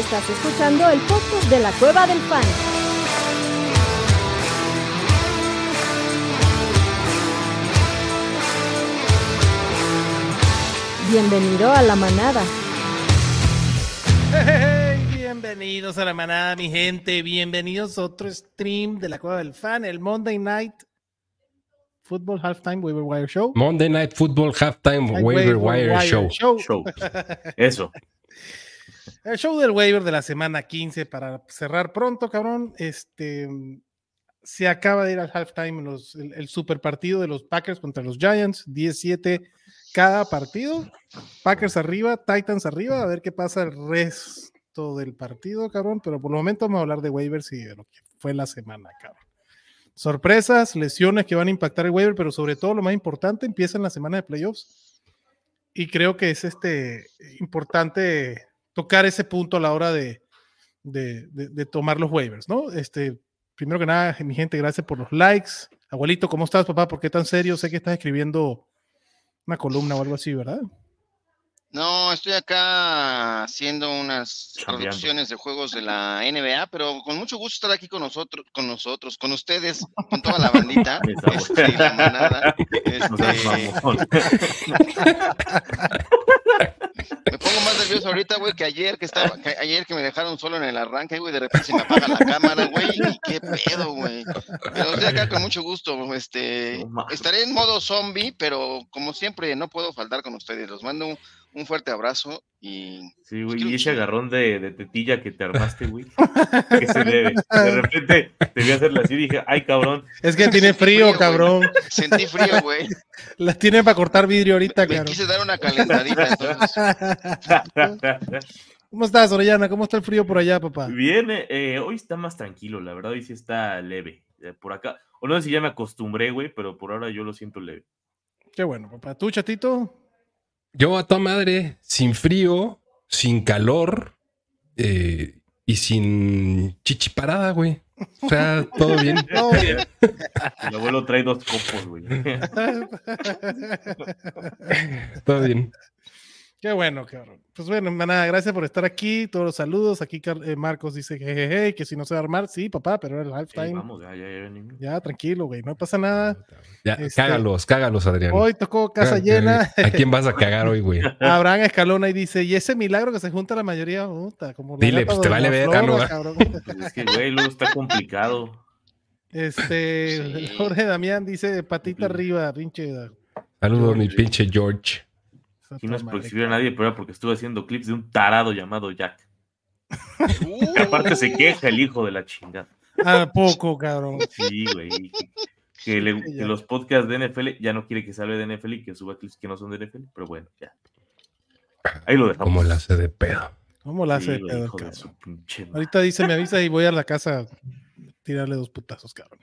Estás escuchando el podcast de la Cueva del Fan. Bienvenido a la manada. Hey, bienvenidos a la manada, mi gente. Bienvenidos a otro stream de la Cueva del Fan, el Monday Night Football Halftime Waiver Wire Show. Monday Night Football Halftime Waiver Wire Show. Show. Eso. El show del waiver de la semana 15 para cerrar pronto, cabrón. Este se acaba de ir al halftime el super partido de los Packers contra los Giants, 17 cada partido. Packers arriba, Titans arriba, a ver qué pasa el resto del partido, cabrón. Pero por el momento vamos a hablar de waivers y de lo que fue la semana, cabrón. Sorpresas, lesiones que van a impactar el waiver, pero sobre todo lo más importante, empieza en la semana de playoffs. Y creo que es este importante tocar ese punto a la hora de, de, de- de tomar los waivers, ¿no? Este, primero que nada, mi gente, gracias por los likes. Abuelito, ¿cómo estás, papá? ¿Por qué tan serio? Sé que estás escribiendo una columna o algo así, ¿verdad? No, estoy acá haciendo unas traducciones de juegos de la NBA, pero con mucho gusto estar aquí con nosotros, con nosotros, con ustedes, con toda la bandita, este, y la manada. Este. me pongo más nervioso ahorita, güey, que ayer que estaba, que ayer que me dejaron solo en el arranque, güey, de repente se me apaga la cámara, güey, y qué pedo, güey. Pero estoy acá con mucho gusto, este, estaré en modo zombie, pero como siempre no puedo faltar con ustedes. Los mando un, un fuerte abrazo y Sí, güey. Creo Y ese agarrón de, de tetilla que te armaste, güey. Que se debe. De repente te vi hacerla así y dije, ay, cabrón. Es que tiene frío, frío, cabrón. sentí frío, güey. Las tiene para cortar vidrio ahorita, Me cabrón. quise dar una calentadita, entonces. ¿Cómo estás, Orellana? ¿Cómo está el frío por allá, papá? Viene, eh, hoy está más tranquilo, la verdad, hoy sí está leve. eh, por acá. O no sé si ya me acostumbré, güey, pero por ahora yo lo siento leve. Qué bueno, papá. ¿Tú, chatito? Yo a toda madre, sin frío, sin calor eh, y sin chichiparada, güey. O sea, todo bien. Todo bien. El abuelo trae dos copos, güey. Todo bien. Qué bueno, cabrón. Pues bueno, manada, gracias por estar aquí. Todos los saludos. Aquí eh, Marcos dice jejeje, que si no se va a armar, sí, papá, pero era el halftime. vamos, ya, ya, ya venimos. Ya, tranquilo, güey, no pasa nada. Ya, Este- cágalos, cágalos, Adrián. Hoy tocó casa Cá- llena. ¿A quién vas a cagar hoy, güey? Abraham Escalona y dice, y ese milagro que se junta la mayoría, puta, como la Dile, pues, te vale verga, flora, cabrón. Pues es que, güey, luego está complicado. Este, Sí. Jorge Damián dice, patita Sí. arriba, pinche. Saludos, mi pinche George. Aquí no es por exhibir a nadie, pero era porque estuve haciendo clips de un tarado llamado Jack. Uh, Que aparte se queja el hijo de la chingada. ¿A poco, cabrón? Sí, güey. Que, le- que los podcasts de NFL ya no quiere que salga de NFL y que suba clips que no son de NFL, pero bueno, ya. Ahí lo dejamos. Como la hace de pedo. ¿Cómo la hace Sí, de pedo, hijo de cabrón? su pinche madre. Ahorita dice, me avisa y voy a la casa tirarle dos putazos, cabrón.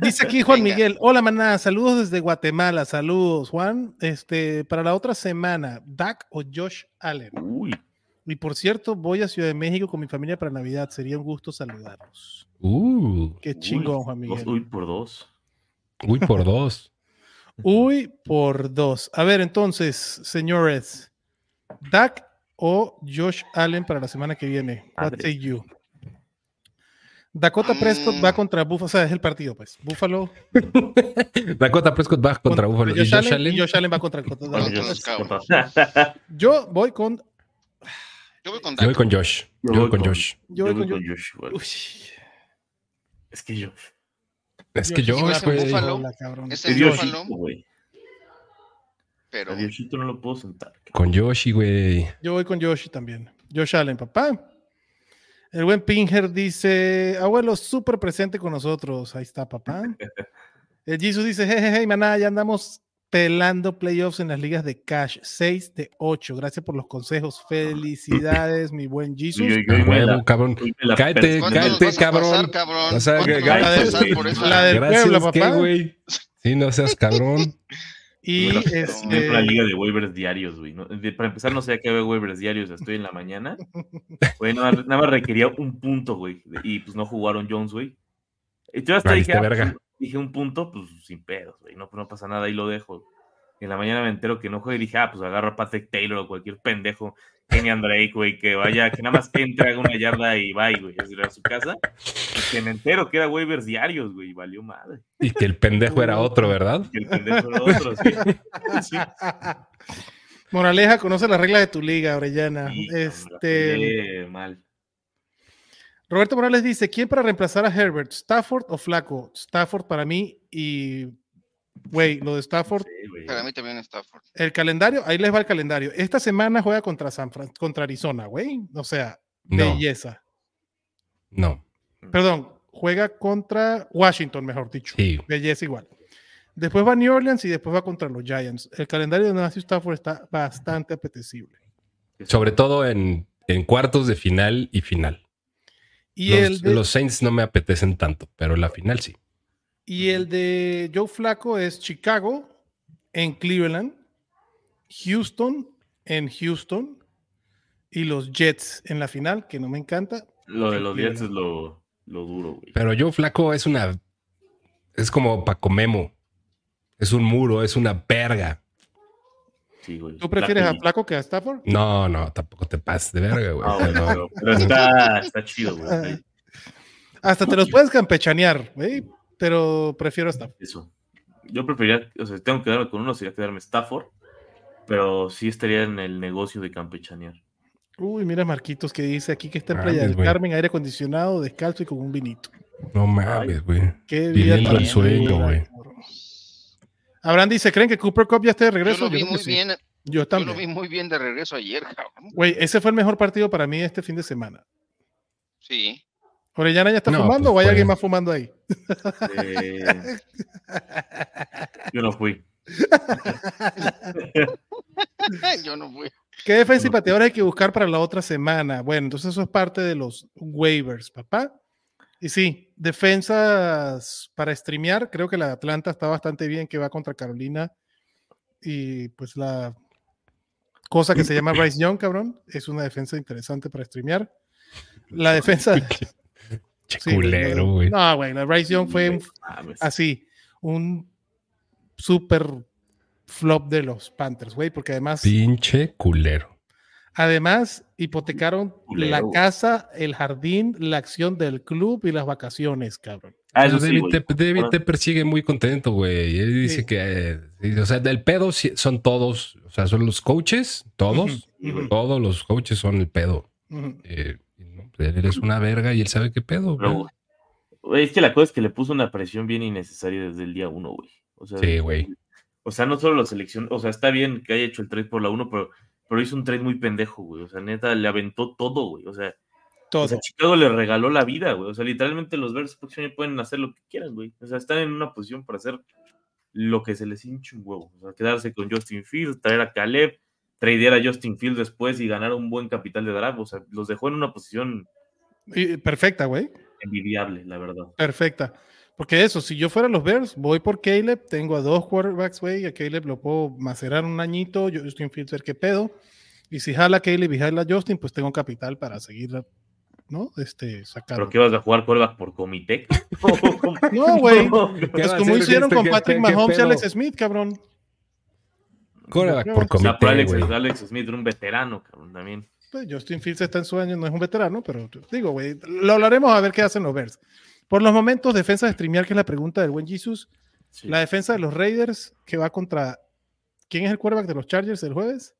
Dice aquí Juan. Miguel, hola maná, saludos desde Guatemala, saludos Juan. Este, para la otra semana, Dak o Josh Allen. Uy, Y por cierto, voy a Ciudad de México con mi familia para Navidad, sería un gusto saludarlos. Uh, Qué chingón, Juan dos- Miguel. uy, por dos. uy, por dos. Uy, por dos. A ver, entonces, señores, Dak o Josh Allen para la semana que viene. What say you? Dakota Prescott Mm. va contra Buffalo, o sea, es el partido, pues. Buffalo. Dakota Prescott va contra contra Buffalo. ¿Y Josh, Josh Allen, y Josh Allen va contra contra Bueno, Dallas. yo- voy con. Yo voy con Yo voy con Josh. Yo voy con Josh. Yo voy con Josh. Josh. Uy, Es que Josh. Es que Josh Josh, es güey. Buffalo. hola. Es el Buffalo, güey. pero A Diosito no lo puedo sentar. Con Yoshi, güey. Yo voy con Josh también. Josh Allen, papá. El buen Pinger dice, abuelo, súper presente con nosotros. Ahí está, papá. El Jesus dice, jejeje, maná, ya andamos pelando playoffs en las ligas de cash. 6 de 8. Gracias por los consejos. Felicidades, mi buen Jesus. La- cabrón. yo me la Cállate, persino. ¿cuánto nos cállate, vas a cabrón. pasar, cabrón? O sea, la del Gracias, Puebla, ¿qué, papá. Sí, no seas cabrón. Y la- este, la liga de waivers diarios, güey. ¿no? De- Para empezar, no sé a qué hago waivers diarios. Estoy en la mañana. Güey, nada, más- nada más requería un punto, güey. Y pues no jugaron Jones, güey. Y yo hasta dije, ah, verga. pues, dije un punto, pues sin pedos, güey. No, no pasa nada, ahí lo dejo. En la mañana me entero que no juega y dije, ah, pues agarro a Patrick Taylor o cualquier pendejo Kenyan Drake, güey, que vaya, que nada más entre, haga una yarda y vaya, güey, a su casa. Y que me entero que era waivers diarios, güey, y valió madre. Y que el pendejo era otro, ¿verdad? Que el pendejo era otro, sí. Sí. Moraleja, conoce las reglas de tu liga, Orellana. Sí, la este, mal. Roberto Morales dice: ¿Quién para reemplazar a Herbert? ¿Stafford o Flaco? Stafford para mí y. Güey, lo de Stafford, Sí. Para mí también Stafford. el calendario, ahí les va el calendario. Esta semana juega contra San Fran- contra Arizona, güey. O sea, No. belleza. No. Perdón, juega contra Washington, mejor dicho. Sí. Belleza igual. Después va a New Orleans y después va contra los Giants. El calendario de Matthew Stafford está bastante apetecible. Sobre todo en, en cuartos de final y final. Y, los, el de, los Saints no me apetecen tanto, pero la final sí. Y el de Joe Flaco es Chicago en Cleveland, Houston en Houston y los Jets en la final, que no me encanta. Lo de los Jets es lo, lo duro, güey. Pero Joe Flaco es una. Es como Paco Memo. Es un muro, es una verga. Sí, güey. ¿Tú prefieres a La- Flaco que a Stafford? No, no, tampoco te pases de verga, güey. No, no. pero, pero está, está chido, güey. Hasta te los puedes campechanear, güey, pero prefiero Stafford. Eso. Yo preferiría, o sea, tengo que quedarme con uno, sería quedarme Stafford, pero sí estaría en el negocio de campechanear. Uy, mira Marquitos que dice aquí que está en Playa del. Carmen, aire acondicionado, descalzo y con un vinito. No mames, güey. Qué tan el sueño, güey. Abraham dice, ¿creen que Cooper Cup ya esté de Yo regreso? lo vi muy sí. bien. Yo Yo lo vi muy bien de regreso ayer, cabrón. Güey, ese fue el mejor partido para mí este fin de semana. Sí. ¿Orellana ya está No, fumando pues, o hay alguien más fumando ahí? Eh, yo no fui. Yo no fui. ¿Qué defensa y pateador hay que buscar para la otra semana? Bueno, entonces eso es parte de los waivers, papá. Y sí, defensas para streamear, creo que la de Atlanta está bastante bien, que va contra Carolina. Y pues la cosa que se llama Bryce Young, cabrón, es una defensa interesante para streamear. La defensa... Che sí, culero, güey. No, güey, la Bryce Young fue un así, un super flop de los Panthers, güey, porque además, Pinche culero. además hipotecaron Culero, la casa, el jardín, la acción del club y las vacaciones, cabrón. Ah, eso sí, David, güey. te, David te persigue muy contento, güey. Él dice Sí. que, eh, sí, o sea, del pedo sí- son todos, o sea, son los coaches, todos, Ujú, ujú, todos los coaches son el pedo. ujú. Eh, y no, pues, él es una verga y él sabe qué pedo. Pero, güey. es que la cosa es que le puso una presión bien innecesaria desde el día uno, güey. O sea, Sí, güey. O sea, no solo la selección, o sea, está bien que haya hecho el trade por la 1, pero, pero hizo un trade muy pendejo, güey. O sea, neta, le aventó todo, güey. O sea, o Todo. sea, Chicago le regaló la vida, güey. O sea, literalmente los Bears pueden hacer lo que quieran, güey. O sea, están en una posición para hacer lo que se les hinche un huevo. O sea, quedarse con Justin Fields, traer a Caleb, tradear a Justin Fields después y ganar un buen capital de draft. O sea, los dejó en una posición Y- perfecta, güey. envidiable, la verdad. Perfecta. Porque eso, si yo fuera los Bears, voy por Caleb, tengo a dos quarterbacks, güey, a Caleb lo puedo macerar un añito, yo Justin Fields ver qué pedo. Y si jala Caleb y jala Justin, pues tengo capital para seguir, ¿no? Este, sacando. ¿Pero qué vas a jugar quarterback por comité? No, güey. ¿Qué Pues va a como hacer hicieron con ¿Qué- Patrick qué- qué Mahomes y? Alex Smith, cabrón. Quarterback O por O sea, comité, Alex, Smith era un veterano, cabrón, también. Pues Justin Fields está en su año, no es un veterano, pero digo, güey, lo hablaremos a ver qué hacen los Bears. Por los momentos, defensa de streamear, que es la pregunta del buen Jesus. Sí. La defensa de los Raiders, que va contra. ¿Quién es el quarterback de los Chargers el jueves?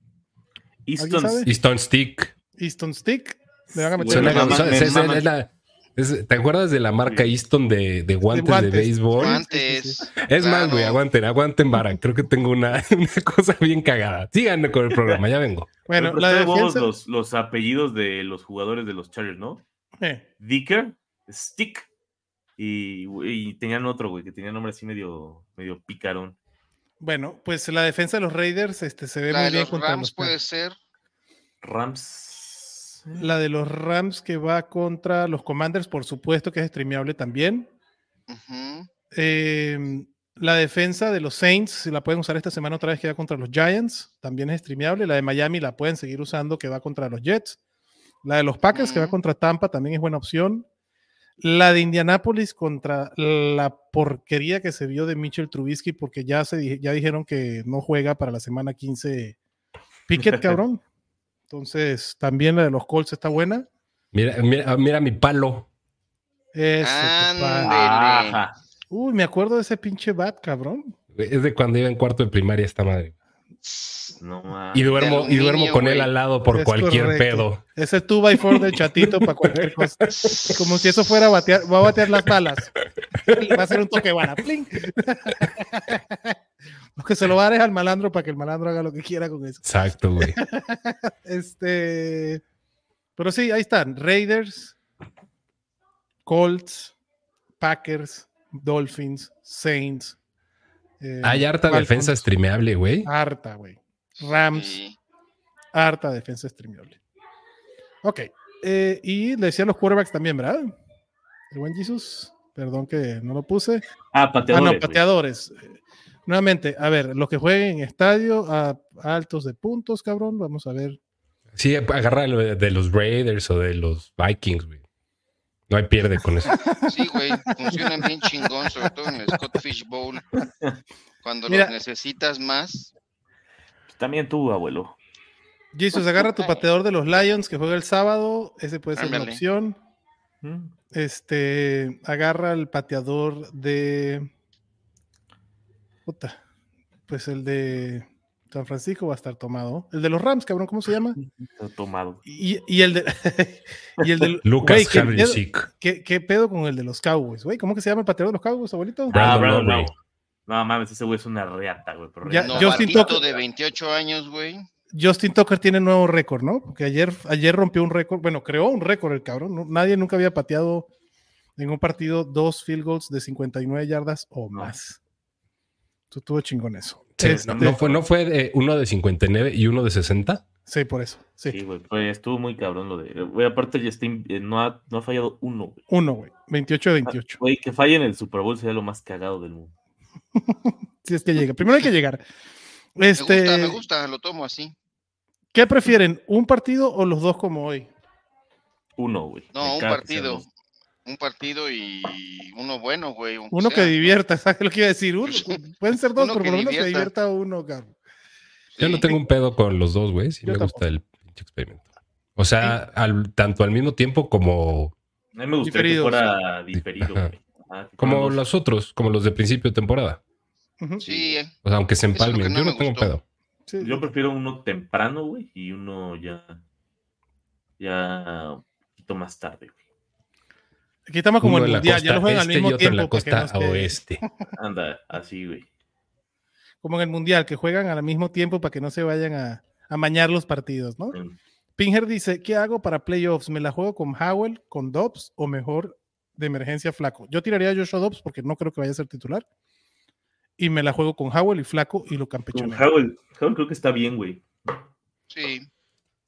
Easton, Stone Stick. Easton Stick. Le van a meter Bueno, es- es- es la- es- ¿Te acuerdas de la marca Easton de, de guantes de, guantes. béisbol? Antes. sí, sí. Es más, güey, aguanten, aguanten vara. Creo que tengo una, una cosa bien cagada. Sigan con el programa, ya vengo. Bueno, Pero la defensa. los, los apellidos de los jugadores de los Chargers, ¿no? eh, Dicker, Stick y, y tenían otro, güey, que tenía nombre así medio, medio picarón. bueno, pues la defensa de los Raiders este, se ve La muy de bien los contra Rams los puede ser. Rams. La de los Rams que va contra los Commanders, por supuesto que es streameable también. Eh, la defensa de los Saints, si la pueden usar esta semana otra vez, que va contra los Giants, también es streameable. La de Miami la pueden seguir usando, que va contra los Jets. La de los Packers, que va contra Tampa, también es buena opción. La de Indianapolis contra la porquería que se vio de Mitchell Trubisky, porque ya, se, ya dijeron que no juega para la semana 15. Pickett, cabrón. Entonces, también la de los Colts está buena. Mira, mira, mira mi palo. Eso. Ajá. Uy, me acuerdo de ese pinche bat, cabrón. Es de cuando iba en cuarto de primaria esta madre. No mames. Y duermo, y duermo con él al lado por Es cualquier correcto. pedo. Ese 2x4 del chatito para cualquier cosa. Como si eso fuera a batear, va a batear las balas. Va a hacer un toque de bala. ¡Pling! Lo que se lo va a es al malandro para que el malandro haga lo que quiera con eso. Exacto, güey. Este. Pero sí, ahí están. Raiders, Colts, Packers, Dolphins, Saints. eh, Hay harta Falcons. defensa streameable, güey. Harta, güey. Rams, Sí. harta defensa streameable. Ok. eh, y le decía a los quarterbacks también, ¿verdad? El buen Jesus. Perdón que no lo puse. Ah, Ah, pateadores. no, güey. pateadores. Eh, Nuevamente, a ver, los que jueguen en estadio a, a altos de puntos, cabrón. Vamos a ver. Sí, agarra de los Raiders o de los Vikings, güey. No hay pierde con eso. Sí, güey, funcionan bien chingón, sobre todo en el Scott Fish Bowl. Cuando Mira. los necesitas más. También tú, abuelo. Jesus, agarra tu pateador de los Lions que juega el sábado. Ese puede ser una opción. Mm. Este, agarra el pateador de. Puta. Pues el de San Francisco va a estar tomado. El de los Rams, cabrón, ¿cómo se llama? Tomado. Y, y el de. y el de. Lucas güey, ¿qué, pedo, Harrisik. qué, qué pedo con el de los Cowboys, güey? ¿Cómo que se llama el pateador de los Cowboys, abuelito? Brandon ah, Brandon. Murray. No mames, ese güey es una reata, güey. pero Ya, reata. Justin Tucker. de 28 años, güey. Justin Tucker tiene nuevo récord, ¿no? Porque ayer, ayer rompió un récord, bueno, creó un récord el cabrón. ¿no? Nadie nunca había pateado en un partido dos field goals de 59 yardas o No. más. Tú tuvo chingón eso. Sí, Este, no, no fue, no fue de uno de 59 y uno de 60. sí, por eso. Sí. Sí, güey. fue- estuvo muy cabrón lo de. Güey, aparte, Justin eh, no ha, no ha fallado uno, güey. Uno, güey. 28 de 28. Güey, que falle en el Super Bowl sería lo más cagado del mundo. Si es que llega. Primero hay que llegar. Me Este, gusta, me gusta, lo tomo así. ¿Qué prefieren? ¿Un partido o los dos como hoy? Uno, güey. No, Me un partido. Un partido y uno bueno, güey. Uno que divierta, ¿sabes lo que iba a decir? Uno, pueden ser dos, Uno pero por lo menos que divierta. uno, cabrón. Yo no tengo un pedo con los dos, güey. Sí Yo me gusta el pinche experimento. O sea, al- tanto al mismo tiempo como, A mí me gustaría que fuera diferido, güey. Ajá, como los otros, como los de principio de temporada. Sí, eh, O sea, aunque se empalmen. no Yo no tengo gustó. pedo. Sí. Yo prefiero uno temprano, güey, y uno ya. Ya. Un poquito más tarde, güey. Aquí estamos como Uno el en la mundial, ya lo juegan al este y mismo otro en tiempo. la costa no esté- oeste. Anda, así, güey. como en el mundial, que juegan al mismo tiempo para que no se vayan a, a mañar los partidos, ¿no? Mm. Pinger dice, ¿qué hago para playoffs? ¿Me la juego con Howell, con Dobbs o mejor de emergencia Flaco? Yo tiraría a Joshua Dobbs porque no creo que vaya a ser titular. Y me la juego con Howell y Flaco y lo Con campechoneo. Howell, Howell creo que está bien, güey. sí,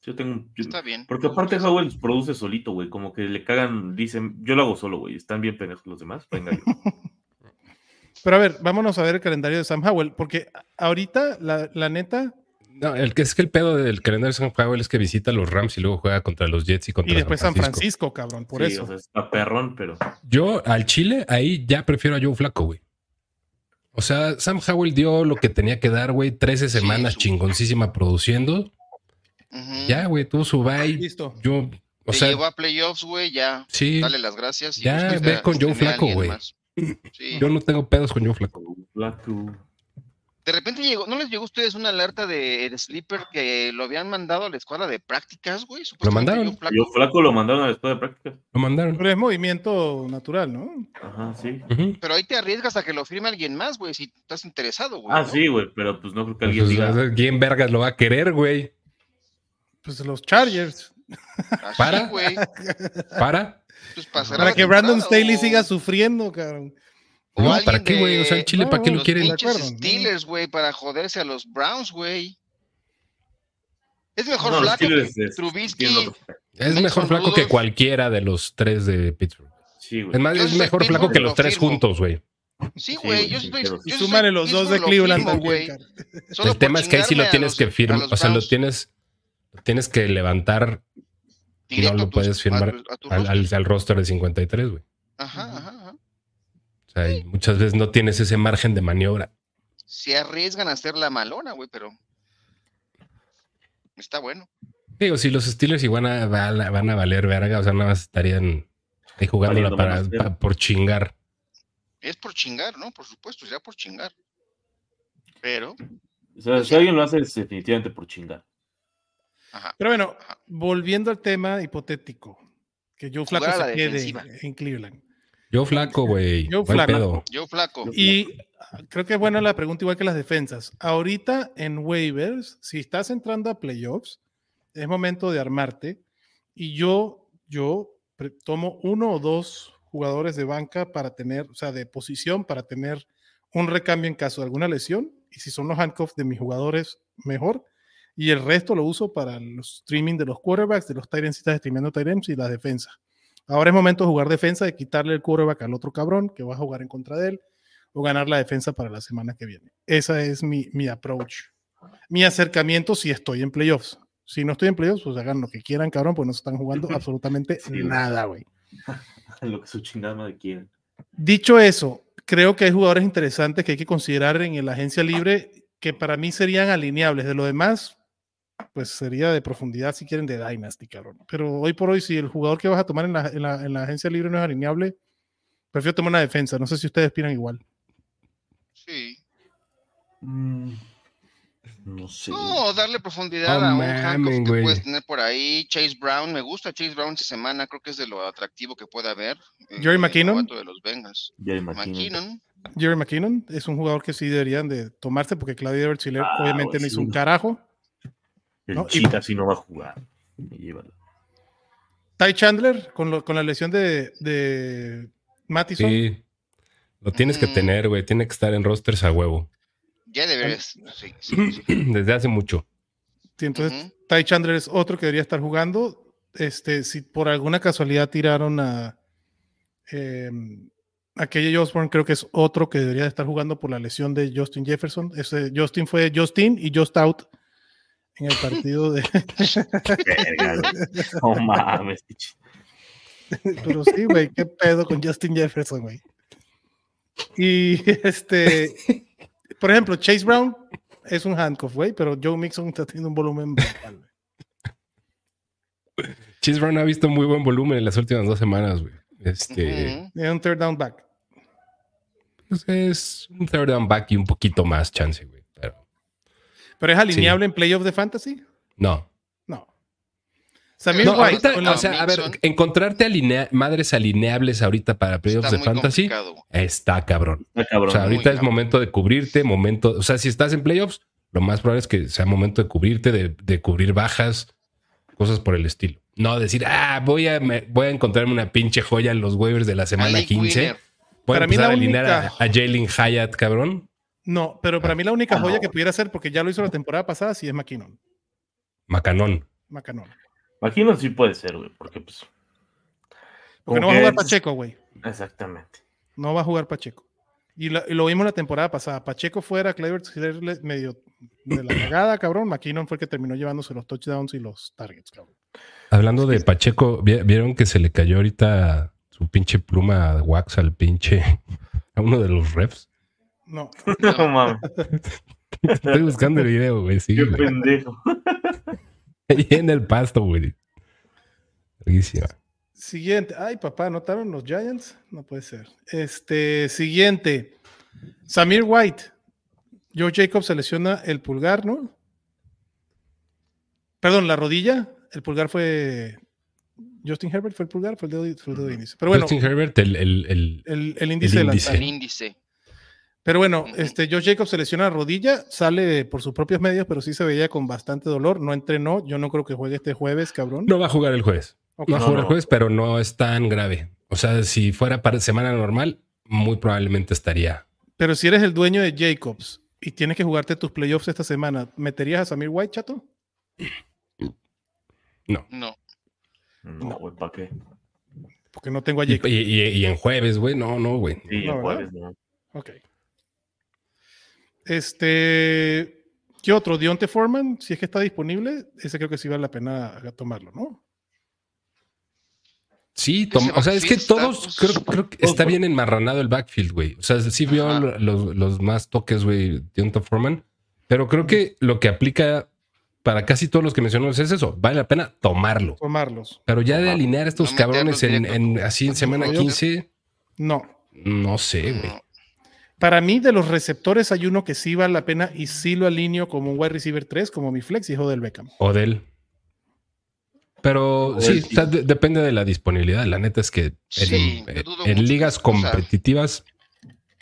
Yo tengo. está bien. porque aparte Howell produce solito, güey. Como que le cagan, dicen, yo lo hago solo, güey. Están bien pendejos los demás. Venga, yo. Pero a ver, vámonos a ver el calendario de Sam Howell, porque ahorita, la, la neta, No, el que es que el pedo del calendario de San Howell es que visita a los Rams y luego juega contra los Jets y contra y después San Francisco. Francisco, cabrón, por Sí, eso. o sea, está perrón, pero. Yo al Chile, ahí ya prefiero a Joe Flaco, güey. O sea, Sam Howell dio lo que tenía que dar, güey. 13 Sí, semanas su- chingoncísima produciendo. Ya, güey, tuvo su bye. Listo. Yo, o Te sea, llevó a playoffs, güey, ya. sí, Dale las gracias. y Ya, ve con Joe alguien güey. Sí. yo no tengo pedos con Joe Flaco. Flaco. De repente llegó, ¿no les llegó a ustedes una alerta de de Sleeper que lo habían mandado a la escuela de prácticas, güey? Supuestamente mandaron. Yo Flaco lo mandaron a después de práctica. Lo mandaron. Pero es movimiento natural, ¿no? Ajá, sí. Pero ahí te arriesgas a que lo firme alguien más, güey, si estás interesado, güey. Ah, ¿no? sí, güey, pero pues no creo que Pues, alguien diga. ¿Quién vergas lo va a querer, güey? Pues los Chargers. Así, Para. güey. ¿Para? Pues para, que Brandon Staley o- siga sufriendo, cabrón. o No, ¿para qué, güey? O sea, el Chile, No, ¿para qué lo Los quieren? ¿no? Steelers, güey, para joderse a los Browns, güey. Es mejor No, los flaco que es- Trubisky. Es mejor flaco que cualquiera de los tres de Pittsburgh. Sí, güey. Es más, Yo es soy mejor Pittsburgh, flaco que lo los tres firmo. juntos, güey. Sí, güey, yo sí, estoy. pero- yo Y súmale los dos de Cleveland güey. el tema es que ahí sí lo tienes los- que firmar, los o sea, lo tienes, tienes que levantar directo no lo puedes firmar a- a tu al, roster. al, al roster de 53, güey. Ajá, ajá, ajá. O sea, y muchas veces no tienes ese margen de maniobra. Se arriesgan a hacer la malona, güey, pero está bueno. Digo, si los Steelers igual van a, van a- van a valer verga, o sea, nada más estarían ahí jugándola para, por chingar. Es por chingar, ¿no? Por supuesto, ya por chingar. Pero, O sea, si alguien lo hace es definitivamente por chingar. Ajá. Pero bueno, volviendo al tema hipotético, que Joe Flaco se quede defensiva. en Cleveland. Yo flaco, güey. Yo flaco. pedo. Yo flaco. Y creo que es buena la pregunta, igual que las defensas. Ahorita en waivers, si estás entrando a playoffs, es momento de armarte. Y yo, yo tomo uno o dos jugadores de banca para tener, o sea, de posición para tener un recambio en caso de alguna lesión. Y si son los handcuffs de mis jugadores, mejor. Y el resto lo uso para los streaming de los quarterbacks, de los Tyrants, si estás Tyrants y las defensas. Ahora es momento de jugar defensa, de quitarle el quarterback al otro cabrón que va a jugar en contra de él o ganar la defensa para la semana que viene. Esa es mi, mi approach. Mi acercamiento si estoy en playoffs. Si no estoy en playoffs, pues hagan lo que quieran, cabrón, pues no se están jugando absolutamente Sí, nada, güey. Lo que su chingada madre. Dicho eso, creo que hay jugadores interesantes que hay que considerar en la agencia libre que para mí serían alineables. De lo demás, pues sería de profundidad si quieren de Dynasty, cabrón. Pero hoy por hoy, si el jugador que vas a tomar en la, en la- en la agencia libre no es alineable, prefiero tomar una defensa. No sé si ustedes opinan igual. Sí. Mm, no sé. No, darle profundidad a un handcuff que puedes tener por ahí. Chase Brown, me gusta Chase Brown esta semana, creo que es de lo atractivo que puede haber. eh, Jerry el McKinnon. de los Bengals. Jerry McKinnon. McKinnon. Jerry McKinnon es un jugador que sí deberían de tomarse porque Claudio Everchiller Ah, obviamente no hizo un carajo. El ¿no? Y- Cheetah sí no va a jugar. Ty Chandler con, lo- con la lesión de, de Mattison. Sí. Lo tienes que Mm. tener, güey. Tiene que estar en rosters a huevo. Ya deberías. Sí, sí, sí. Desde hace mucho. Sí, entonces. Ty Chandler es otro que debería estar jugando. Este, si por alguna casualidad tiraron a eh, a KJ Osborne, creo que es otro que debería estar jugando por la lesión de Justin Jefferson. Ese, Justin fue Justin y Just Out en el partido de. Verga, güey. No mames. pinche. Pero sí, güey, qué pedo con Justin Jefferson, güey. Y este, por ejemplo, Chase Brown es un handcuff, güey, pero Joe Mixon está teniendo un volumen brutal, güey. Chase Brown ha visto muy buen volumen en las últimas dos semanas, güey. Este un third down back. pues es un third down back y un poquito más chance, güey. Pero es alineable en playoffs de fantasy? no. No. Samir No, White. ahorita, la- o sea, a ver, encontrarte alinea- madres alineables ahorita para playoffs Está de fantasy complicado. está cabrón. Está cabrón. O sea, muy ahorita es cabrón. momento de cubrirte, momento, o sea, si estás en playoffs, lo más probable es que sea momento de cubrirte, de, de cubrir bajas, cosas por el estilo. No decir, ah, voy a, me- voy a encontrarme una pinche joya en los waivers de la semana Malik 15. Wheeler. Voy a Para mí empezar la a alinear a, a Jalen Hyatt, cabrón. No, pero para mí la única Ah, joya no. que pudiera ser, porque ya lo hizo la temporada pasada, sí es McKinnon. Macanón. McCannon. Imagino sí puede ser, güey, porque pues. Porque no va a jugar es- Pacheco, güey. Exactamente. No va a jugar Pacheco. Y lo, y lo vimos la temporada pasada. Pacheco fuera, Clever medio de la cagada, cabrón. McKinnon fue el que terminó llevándose los touchdowns y los targets, cabrón. Hablando de Pacheco, ¿vi- ¿vieron que se le cayó ahorita su pinche pluma wax al pinche a uno de los refs? No, No mames. Estoy buscando el video, güey. Sí, Qué güey. pendejo. Ahí en el pasto, güey. Buenísima. Siguiente. Ay, papá, ¿anotaron los Giants? No puede ser. Este, siguiente. Samir White. Joe Jacobs se lesiona el pulgar, ¿no? Perdón, la rodilla. El pulgar fue. Justin Herbert fue el pulgar, fue el dedo, fue el dedo índice. Pero bueno, Justin Herbert, el, el, el- el, el índice el de índice. Pero bueno, este Josh Jacobs se lesiona la rodilla, sale por sus propios medios, pero sí se veía con bastante dolor. No entrenó. Yo no creo que juegue este jueves, cabrón. no va a jugar el jueves. No va a jugar el jueves, pero no es tan grave. O sea, si fuera para semana normal, muy probablemente estaría. Pero si eres el dueño de Jacobs y tienes que jugarte tus playoffs esta semana, ¿meterías a Samir White, chato? No. No. No, güey, ¿para qué? Porque no tengo a Jacobs. y- y- y en jueves, güey, no, no, güey. Sí, No, en jueves, no. Ok. Este. ¿Qué otro? Dionte Foreman, si es que está disponible, ese creo que sí vale la pena tomarlo, ¿no? Sí, tom- o sea, es que todos, pues, creo, creo que está bien enmarranado el backfield, güey. O sea, sí vio los, los más toques, güey, Deontay Foreman. Pero creo que lo que aplica para casi todos los que mencionamos es eso. Vale la pena tomarlo. Tomarlos. Pero ya de alinear a estos No cabrones en, en- así en semana No, yo- 15, No. no sé, güey. No, Para mí, de los receptores, hay uno que sí vale la pena y sí lo alineo como un wide receiver 3, como mi flex, hijo del Beckham. O del. Pero sí, del o sea, de- depende de la disponibilidad. La neta es que en, Sí, ligas competitivas,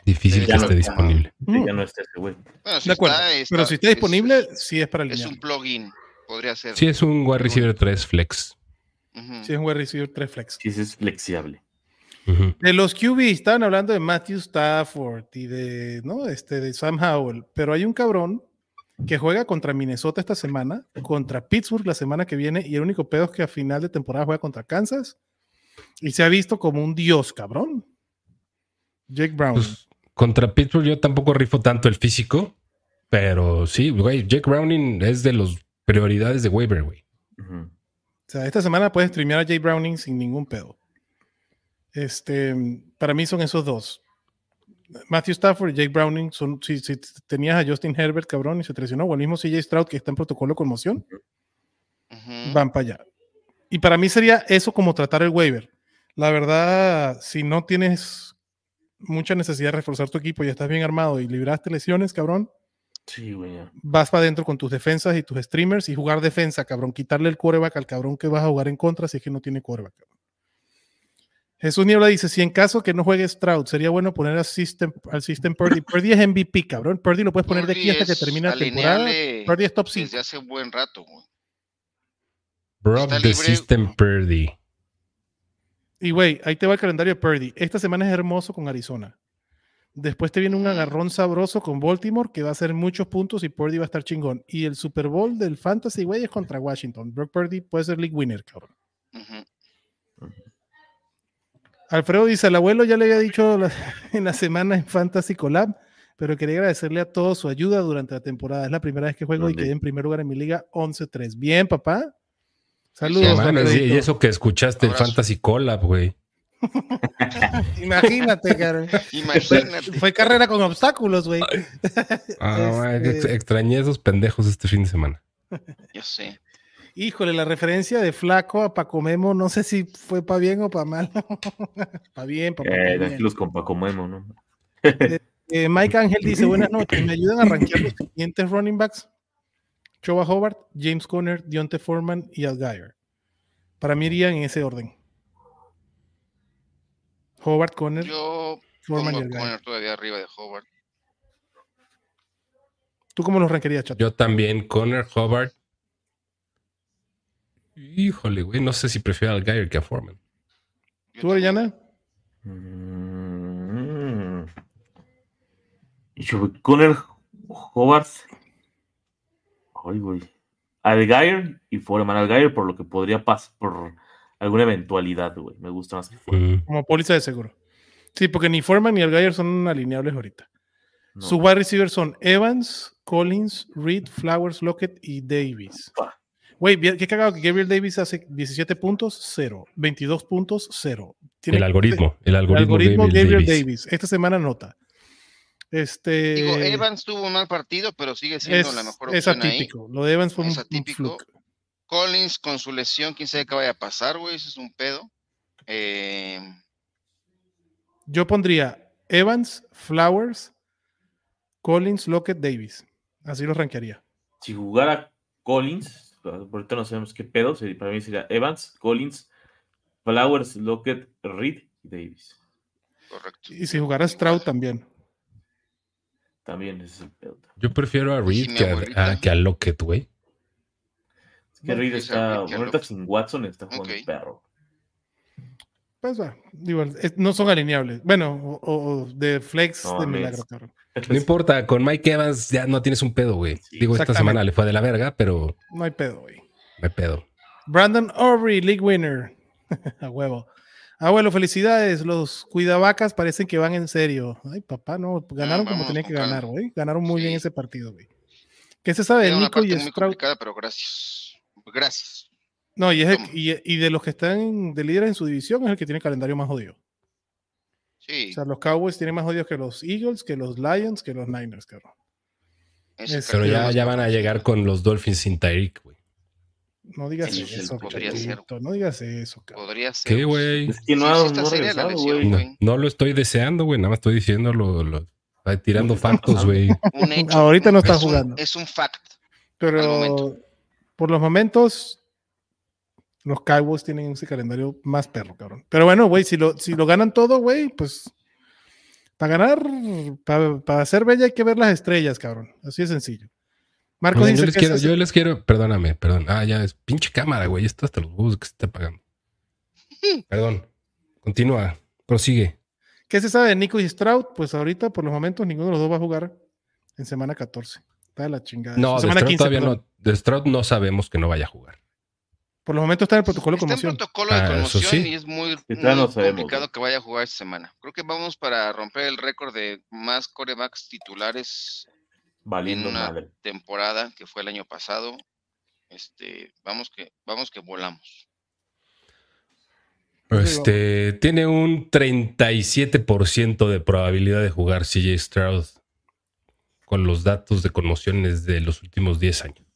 difícil Sí, que no esté disponible. Que ya no está ese güey. Bueno, si De acuerdo. está, Pero si está es- disponible, sí es para Es, alinear. un plugin, podría ser. Sí, es un wide receiver 3 flex. Ujú. Sí es un wide receiver 3 flex. Sí es flexible. De los QB, estaban hablando de Matthew Stafford y de, ¿no? este, de Sam Howell, pero hay un cabrón que juega contra Minnesota esta semana, contra Pittsburgh la semana que viene, y el único pedo es que a final de temporada juega contra Kansas y se ha visto como un dios, cabrón. Jake Brown. Pues, contra Pittsburgh yo tampoco rifo tanto el físico, pero sí, güey, Jake Browning es de los prioridades de waiver, güey. O sea, esta semana puedes streamear a Jay Browning sin ningún pedo. Este, para mí son esos dos. Matthew Stafford y Jake Browning son, si, si tenías a Justin Herbert, cabrón, y se te lesionó, o el mismo CJ Stroud que está en protocolo de conmoción, Ujú. van para allá. Y para mí sería eso como tratar el waiver. La verdad, si no tienes mucha necesidad de reforzar tu equipo y estás bien armado y libraste lesiones, cabrón, Sí, güey. ya. vas para adentro con tus defensas y tus streamers y jugar defensa, cabrón. Quitarle el quarterback al cabrón que vas a jugar en contra si es que no tiene quarterback. cabrón. Jesús Niebla dice: Si en caso que no juegue Stroud, sería bueno poner al System, al system Purdy. Purdy es MVP, cabrón. Purdy lo puedes poner de aquí hasta que termine la temporada. Purdy es top 5. Desde hace un buen rato, güey. Brock Está the libre. System Purdy. Y güey, ahí te va el calendario de Purdy. Esta semana es hermoso con Arizona. Después te viene un agarrón sabroso con Baltimore que va a hacer muchos puntos y Purdy va a estar chingón. Y el Super Bowl del Fantasy, güey, es contra Washington. Brock Purdy puede ser league winner, cabrón. Ujú. Alfredo dice, el abuelo ya le había dicho la- en la semana en Fantasy Collab, pero quería agradecerle a todos su ayuda durante la temporada. Es la primera vez que juego y quedé en primer lugar en mi liga 11-3. Bien, papá. Saludos. mames, y, eso que escuchaste el Abrazo. Fantasy Collab, güey. Imagínate, cabrón. Imagínate. Fue carrera con obstáculos, güey. Ah, Este- ex- extrañé esos pendejos este fin de semana. Yo sé. Híjole, la referencia de flaco a Paco Memo, no sé si fue para bien o para mal. para bien, para Eh, tranquilos con Paco Memo, ¿no? Eh, Mike Ángel dice, buenas noches, ¿me ayudan a rankear los siguientes running backs? Choba Hobart, James Conner, Dionte Foreman y Algier. Para mí irían en ese orden. Hobart, Conner, Yo Foreman y pongo a Algier. Conner todavía arriba de Howard. ¿Tú cómo los rankerías, chato? Yo también, Connor Hobart. Híjole, güey, no sé si prefiero al Geyer que a Foreman. ¿Tú. Orellana? Mm. Conner Howard. Ay, güey. Algair y Foreman. Algair por lo que podría pasar por alguna eventualidad, güey. Me gusta más que Foreman. Mm. Como póliza de seguro. Sí, porque ni Foreman ni Algier son alineables ahorita. No. Sus wide receivers son Evans, Collins, Reed, Flowers, Lockett y Davis. Pa. Güey, qué cagado que Gabriel Davis hace 17 puntos, 0. 22 puntos, 0. El algoritmo, el El algoritmo, algoritmo Gabriel Gabriel Davis. Davis. Esta semana nota. Este. Digo, Evans tuvo un mal partido, pero sigue siendo es, la mejor es opción ahí. atípico. Lo de Evans fue un, Es un atípico. fluke. Collins con su lesión, quién sabe qué vaya a pasar, güey. Ese es un pedo. Eh, Yo pondría Evans, Flowers, Collins, Lockett, Davis. Así los rankearía. Si jugara Collins, ahorita no sabemos qué pedo, para mí sería Evans, Collins, Flowers, Lockett, Reed y Davis. correcto. Y si jugara Stroud también. También ese es el pedo. Yo prefiero a Reed que a, a- que a Lockett, güey. Es que Reed está, ahorita sin Watson está jugando Ok. perro. Pues va, digo, es- no son alineables. Bueno, o, de flex No de milagro, cabrón. No importa, con Mike Evans ya no tienes un pedo, güey. Sí, Digo, esta semana le fue de la verga, pero No hay pedo, güey. me pedo. Brandon Aubrey, League Winner. A huevo. Abuelo, felicidades. Los cuidavacas parecen que van en serio. Ay, papá, no. Ganaron como vamos tenían que ganar, güey. Ganaron muy bien ese partido, güey. ¿Qué se sabe de Nico y Stroud? complicada, pero gracias. Gracias. No, y, es el- y, y de los que están de líderes en su división es el que tiene el calendario más jodido. Sí. O sea, los Cowboys tienen más jodidos que los Eagles, que los Lions, que los Niners, cabrón. Es- Pero ya, ya van a llegar con los Dolphins sin Tyreek, güey. No digas Sí, eso. Chachito, No digas eso, cabrón. Podría ser. ¿Qué, güey? Es que no Sí, regresado, lesión, lo estoy deseando, güey. Nada más estoy diciendo lo, tirando factos, güey. Ahorita no está Es un- jugando. Es un fact. Pero por los momentos, los Cowboys tienen ese calendario más perro, cabrón. Pero bueno, güey, si lo, si lo ganan todo, güey, pues para ganar, para, para hacer bella hay que ver las estrellas, cabrón. Así de sencillo. Marcos Oigan, dice yo les que quiero, yo les quiero, perdóname, perdón. Ah, ya es pinche cámara, güey. Esto hasta los huevos que se está pagando. Perdón. Continúa. Prosigue. ¿Qué se sabe de Nico y Stroud? Pues ahorita, por los momentos, ninguno de los dos va a jugar en semana 14. Está de la chingada. No, de semana Stroud todavía perdón. no. De Stroud no sabemos que no vaya a jugar. Por los momentos está en el protocolo de Está en conmoción. protocolo de Ah, conmoción sí. y es muy, no complicado que vaya a jugar esta semana. Creo que vamos para romper el récord de más corebacks titulares Valiendo en una madre. temporada que fue el año pasado. Este, vamos que, vamos que volamos. Este tiene un 37% de probabilidad de jugar CJ Stroud con los datos de conmociones de los últimos 10 años.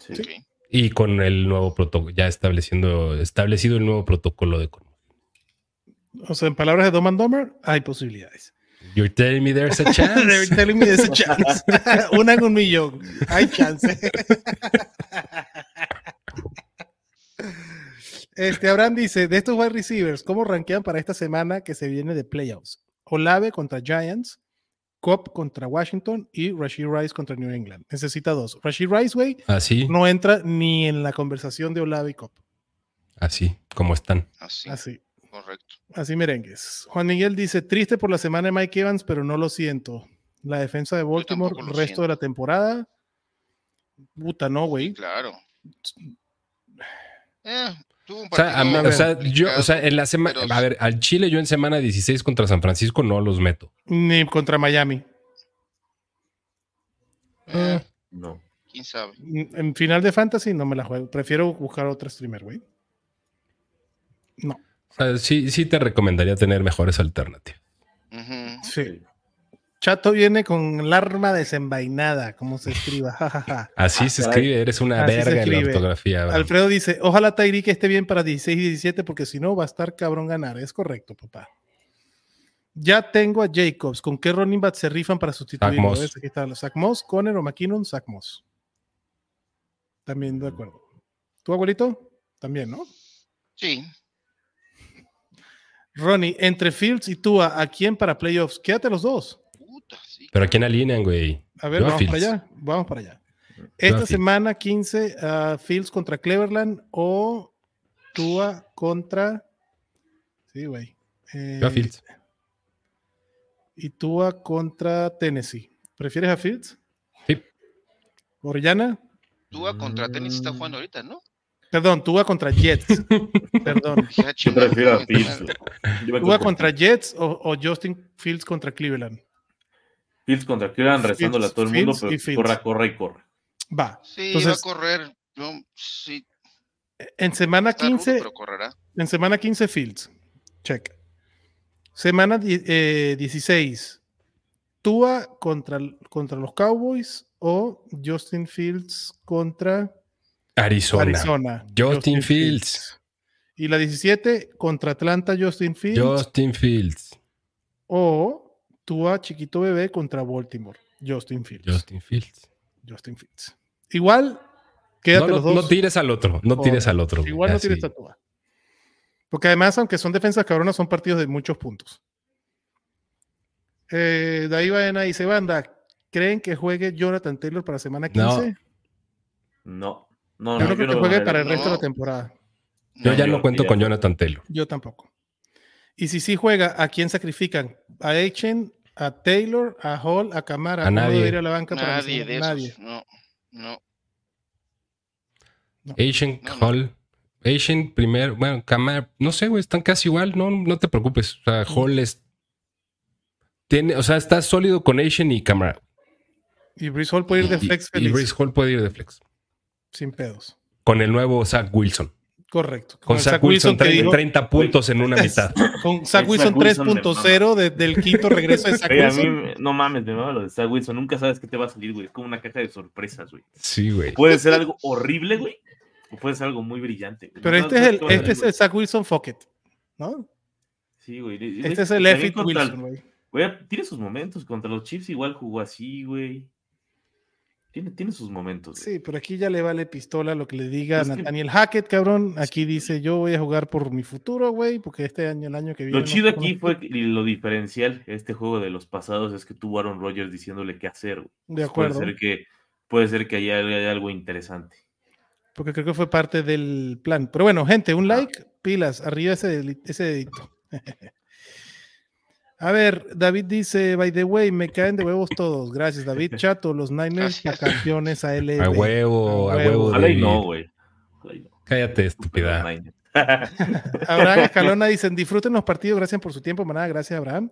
Sí. Y con el nuevo protocolo, ya estableciendo, establecido el nuevo protocolo de conmoción. O sea, en palabras de Dom and Dumber, hay posibilidades. You're telling me there's a chance. telling me there's a chance. Una en un millón. Hay chance. Este Abraham dice: De estos wide receivers, ¿cómo rankean para esta semana que se viene de playoffs? Olave contra Giants, Cobb contra Washington y Rashid Rice contra New England. Necesita dos. Rashid Rice, güey, Así, no entra ni en la conversación de Olave y Cobb. así, como están. Así, Así. correcto. Así merengues. Juan Miguel dice, triste por la semana de Mike Evans, pero no lo siento. La defensa de Baltimore, el resto de la temporada. Puta, no, güey. Claro. Eh, tuvo un O sea, a mí- partido o sea, yo, o sea, en la semana, pero- a ver, al Chile yo en semana 16 contra San Francisco no los meto. Ni contra Miami. eh, No. quién sabe. En final de fantasy no me la juego. Prefiero buscar otro streamer, güey. No. O sea, sí, sí te recomendaría tener mejores alternativas. Sí. Chato viene con el arma desenvainada, como se escriba. Así se caray. escribe, eres una Así se verga en la ortografía. Alfredo dice, ojalá Tyreek esté bien para 16 y 17 porque si no va a estar cabrón ganar. Es correcto, papá. Ya tengo a Jacobs. ¿Con qué running back se rifan para. ¿Ves? Aquí está. Zach Moss, Conner o McKinnon, Zach Moss. También de acuerdo. ¿Tu abuelito? También, ¿no? Sí, Ronnie, entre Fields y Tua, ¿a quién para playoffs? Quédate los dos. Puta, sí. Pero ¿a quién alinean, güey? A ver, Yo a vamos para Fields. allá. Vamos para allá. Esta semana 15, ah, Fields contra Cleveland o Tua contra. Sí, güey. Eh, Yo a Fields. Y Tua contra Tennessee. ¿Prefieres a Fields? Sí. Orellana. Tua contra tenis está Mm. jugando ahorita, ¿no? Perdón, Tua contra Jets. Perdón. Yo prefiero a Fields. Tua contra Jets o, o Justin Fields contra Cleveland. Fields contra Cleveland, rezándole a todo el mundo, Fields pero corra, corra y corre. Va. Sí, Entonces- va a correr. Sí, En semana está rudo, 15, pero correrá. en semana 15 Fields. Check. Semana eh, 16. Tua contra, contra los Cowboys o Justin Fields contra Arizona. Arizona. Justin Fields. Y la 17 contra Atlanta Justin Fields Justin Fields. o Tua chiquito bebé contra Baltimore. Justin Fields. Justin Fields. Justin Fields. Igual, quédate No, no, los dos. no tires al otro. No tires al otro. Igual no Así. tienes tatua. Porque además, aunque son defensas cabronas, son partidos de muchos puntos. Eh, de ahí vayan ahí, se banda. ¿Creen que juegue Jonathan Taylor para semana 15? No. No, yo no, no creo que juegue para el resto de la No. temporada. Yo ya yo no cuento con. Jonathan Taylor. Yo tampoco. Y si sí juega, ¿a quién sacrifican? ¿A Echen, a Taylor, a Hall, a Camara? A ¿Uno nadie. ir a la banca para Nadie mencionar? de esos. Nadie. No, no. Asian No, no. Hall. Asian primero. Bueno, Camara. No sé, güey. Están casi igual. No, no te preocupes. O sea, Hall es. Tiene, o sea, está sólido con Asian y Camara. Y Brice Hall puede ir de Y, flex y feliz, Brees Hall puede ir de flex. sin pedos. Con el nuevo Zach Wilson. Correcto. Con el Zach Wilson, que 30, dijo- 30 puntos en una mitad. con Zach Wilson Wilson de 3.0 de- del quinto regreso de Zach Oye, a mí, Wilson. no mames, me mama lo de Zach Wilson. Nunca sabes qué te va a salir, güey. Es como una caja de sorpresas, güey. Sí, güey. Puede ser algo horrible, güey. O puede ser algo muy brillante. güey. Pero No este es el, este es el Zach Wilson Focket, ¿no? Sí, güey. Este es el Effie Wilson, güey. Güey, tiene sus momentos. Contra los Chiefs igual jugó así, güey. Tiene, tiene sus momentos. güey. Sí, pero aquí ya le vale pistola lo que le diga Es que- Nathaniel Hackett, cabrón. Aquí dice, yo voy a jugar por mi futuro, güey, porque este año, el año que viene... Lo chido juego". aquí fue y lo diferencial este juego de los pasados es que tuvo Aaron Rodgers diciéndole qué hacer. güey. De Puede acuerdo, ser que puede ser que haya, haya algo interesante. porque creo que fue parte del plan. Pero bueno, gente, un Ah. like, pilas, arriba ese, ese dedito. A ver, David dice, by the way, me caen de huevos todos. Gracias, David. Chato, los Niners para campeones a LB. A huevo, a A huevo. huevo. Y David. no, güey. Cállate, estúpida. Abraham Escalona dicen, disfruten los partidos, gracias por su tiempo, manada, gracias Abraham.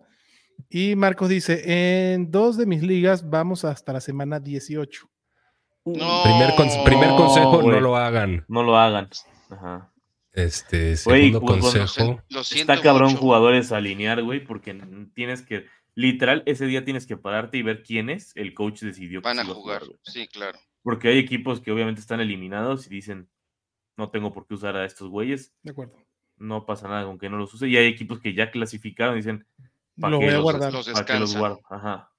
Y Marcos dice, en dos de mis ligas vamos hasta la semana 18. No. Primer, consejo, no lo hagan. No lo hagan. Ajá. Este, segundo pues, bueno, consejo. Lo siento Está cabrón mucho. jugadores a alinear, güey, porque tienes que, literal, ese día tienes que pararte y ver quién es el coach decidió que Van a jugar. Sí, claro. Porque hay equipos que obviamente están eliminados y dicen, no tengo por qué usar a estos güeyes, De acuerdo. no pasa nada con que no los use. Y hay equipos que ya clasificaron y dicen, ¿Pa' Lo qué voy a los- guardar. los ¿para los guardo? Ajá.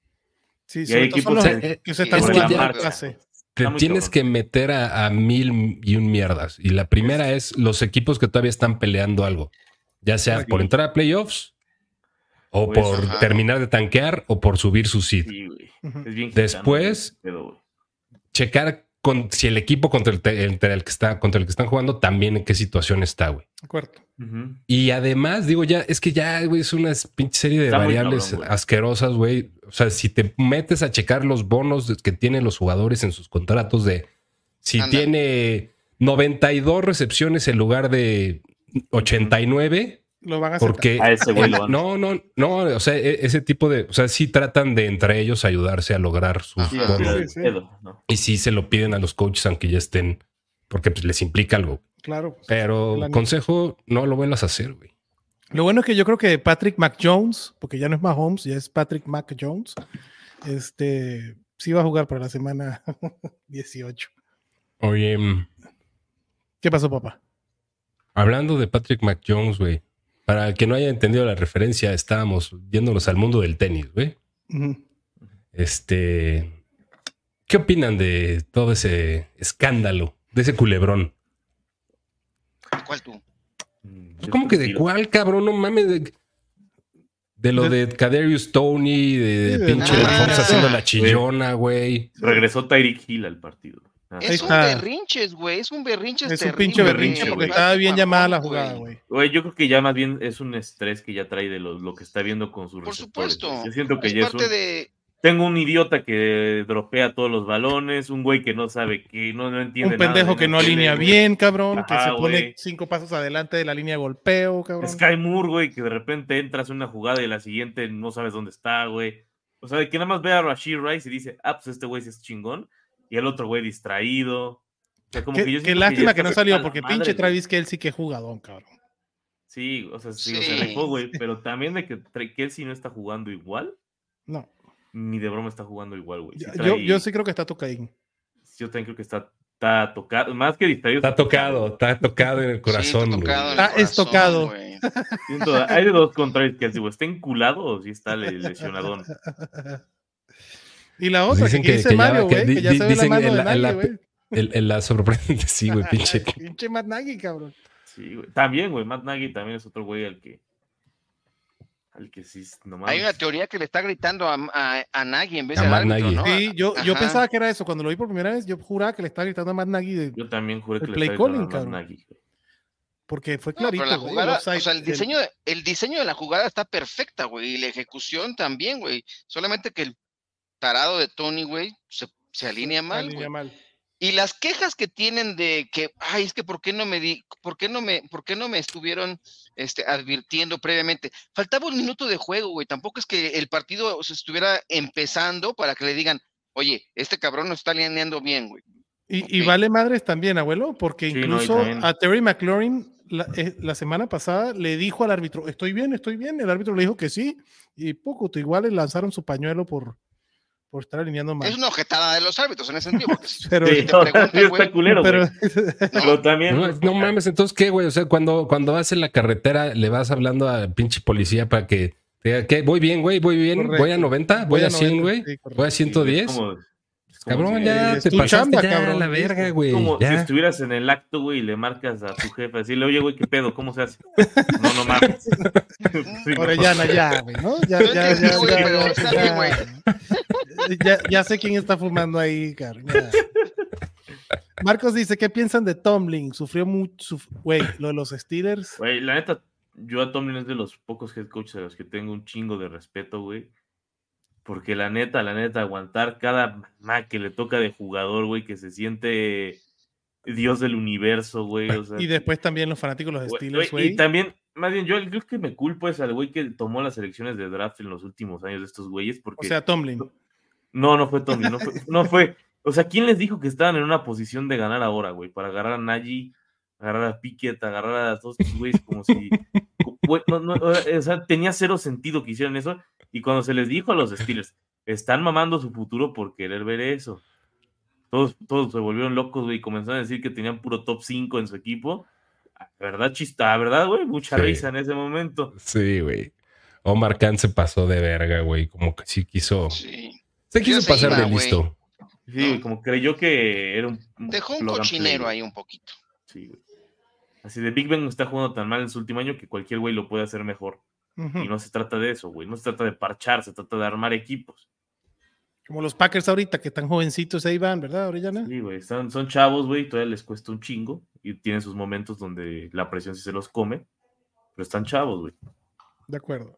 Sí, y hay equipos que- que se están jugando clase. Te tienes cabrón. que meter a, a mil y un mierdas. Y la primera es los equipos que todavía están peleando algo. Ya sea por entrar a playoffs, o Pues, por ajá. terminar de tanquear, o por subir su seed. Sí, Después-. Checar con, si el equipo contra el, te- entre el que está, contra el que están jugando también en qué situación está, güey. De acuerdo. Y además, digo, ya, es que ya, güey, es una pinche serie de Está variables cabrón, güey. asquerosas, güey. O sea, si te metes a checar los bonos que tienen los jugadores en sus contratos de si Ándale. tiene 92 recepciones en lugar de 89, Lo van a aceptar. porque A ese güey el- lo van a- no, no, no, o sea, e- ese tipo de, o sea, sí tratan de entre ellos ayudarse a lograr sus Sí. Y sí se lo piden a los coaches aunque ya estén, porque pues, les implica algo. Claro. pues, Pero consejo, no lo vuelvas a hacer, güey. Lo bueno es que yo creo que Patrick Mac Jones, porque ya no es Mahomes, ya es Patrick Mac Jones, este, sí va a jugar para la semana 18. Oye, mm, ¿Qué pasó, papá? Hablando de Patrick McJones, güey. Para el que no haya entendido la referencia, estábamos yéndonos al mundo del tenis, güey. Este. ¿Qué opinan de todo ese escándalo, de ese culebrón? ¿Cuál tú? Pues, ¿Cómo que de cuál, cabrón? No mames. De, de lo de Kaderius Tony, de, de- pinche Ah, Mahomes haciendo la chillona, güey. Regresó Tyreek Hill al partido. Ah. Es un está. berrinches, güey. Es un berrinches Es un pinche berrinche porque estaba bien llamada la jugada, güey. güey. Yo creo que ya más bien es un estrés que ya trae de lo, lo que está viendo con sus Por receptores, supuesto. güey. Yo siento que Es ya es parte un... de. Tengo un idiota que dropea todos los balones, un güey que no sabe que no, no entiende Un pendejo de que no alinea güey. bien, cabrón, que se pone güey. cinco pasos adelante de la línea de golpeo, cabrón. Sky Moore, güey, que de repente entras en una jugada y la siguiente no sabes dónde está, güey. O sea, de que nada más ve a Rashid Rice y dice, ah, pues este güey sí es chingón. Y el otro güey distraído. O sea, como Qué, que yo qué lástima ya que, no está salió, porque madre, pinche. Travis Kelsey que jugadón, cabrón. Sí, o sea, sí, Sí. se rifó, güey. Pero también de que Kelsey no está jugando igual, No. ni de broma está jugando igual, güey. Sí Yo, trae- yo sí creo que está tocadín. yo también creo que está, está tocado, más que distraído. Está tocado, está tocado en el corazón, Sí, güey. tocado en el es corazón, tocado. güey. Siento- hay de dos contra Kelsey, güey. ¿Está enculado o sí está le- lesionadón? y la otra, Dicen que, que- dice que ya- Mario, que güey, di- que ya se ve la dicen mano en de la- nadie, la- güey. El, el- la sorprendente, sí, güey, pinche. pinche Matt Nagy, cabrón. Sí, güey. También, güey. Matt Nagy también es otro güey al que. Al que sí, no Hay una teoría que le está gritando a, a, a Nagy en vez A de al Matt árbitro, Nagy. ¿no? Sí, yo, yo Ajá. pensaba que era eso. Cuando lo vi por primera vez, yo juraba que le estaba gritando a Matt Nagy de- Yo también juré que El le estaba calling, gritando a Matt. Nagy, güey. porque fue No, pero clarito. la güey, el jugada, offside o sea, el diseño, de- el diseño de la jugada está perfecta, güey, y la ejecución también, güey. Solamente que el tarado de Tony, güey, se, se alinea mal, alinea güey. mal. Y las quejas que tienen de que, ay, es que por qué no me di, por qué no me, por qué no me estuvieron este, advirtiendo previamente. Faltaba un minuto de juego, güey. Tampoco es que el partido se estuviera empezando para que le digan, oye, este cabrón no está alineando bien, güey. Y, vale madres también, abuelo, porque Sí, incluso a Terry McLaurin la, eh, la semana pasada le dijo al árbitro, estoy bien, estoy bien. El árbitro le dijo que sí. Y poco, igual le lanzaron su pañuelo por, por estar alineando mal. Es una objetada de los árbitros en ese sentido. Pero, Sí, te preguntan, sí está güey, culero, pero-. Pero también. No, no mames, entonces qué, güey. O sea, cuando, cuando vas en la carretera, le vas hablando a pinche policía para que te diga, ¿qué? Voy bien, güey, voy bien, Correcto. voy a 90, voy, a 100, 90, güey, sí, voy a Sí, 110. es como- es como Cabrón, si- ya es te tu pasaste chamba, ya cabrón, la verga, güey. Como si ya. estuvieras en el acto, güey, y le marcas a tu jefe, decirle, oye, güey, ¿qué pedo? ¿Cómo se hace? No, no mames. Sí, no. Orellana, ya, güey, ¿no? Ya, ya, ya, ya, ya, sé quién está fumando ahí, cabrón. ya. Marcos dice, ¿qué piensan de Tomlin? Sufrió mucho, güey, lo de los Steelers. Güey, la neta, yo a Tomlin es de los pocos head coaches a los que tengo un chingo de respeto, güey. Porque la neta, la neta, aguantar cada mamá que le toca de jugador, güey, que se siente Dios del universo, güey. O sea, Y después también los fanáticos los Steelers, güey, Y también, más bien, yo creo que me culpo es al güey que tomó las elecciones de draft en los últimos años de estos güeyes, O sea, Tomlin. no, no fue Tommy, no fue, no fue. O sea, ¿quién les dijo que estaban en una posición de ganar ahora, güey? Para agarrar a Nagy, agarrar a Pickett, agarrar a todos estos güeyes como si. güey, no, no, o sea, tenía cero sentido que hicieran eso. Y cuando se les dijo a los Steelers, están mamando su futuro por querer ver eso. Todos, todos se volvieron locos, güey, y comenzaron a decir que tenían puro top 5 en su equipo. ¿Verdad, chista? ¿Verdad, güey? Mucha Sí. risa en ese momento. Sí, güey. Omar Khan se pasó de verga, güey. Como que sí quiso. Sí. Se quiso se pasar iba, de listo. Sí, güey, como creyó que era un. Dejó un cochinero ahí un poquito. Sí, güey. Así de Big Ben está jugando tan mal en su último año que cualquier güey lo puede hacer mejor. Y no se trata de eso, güey. No se trata de parchar, se trata de armar equipos. Como los Packers ahorita, que están jovencitos ahí van, ¿verdad, Orellana? Sí, güey. Son, son chavos, güey. Todavía les cuesta un chingo. Y tienen sus momentos donde la presión sí se los come. Pero están chavos, güey. De acuerdo.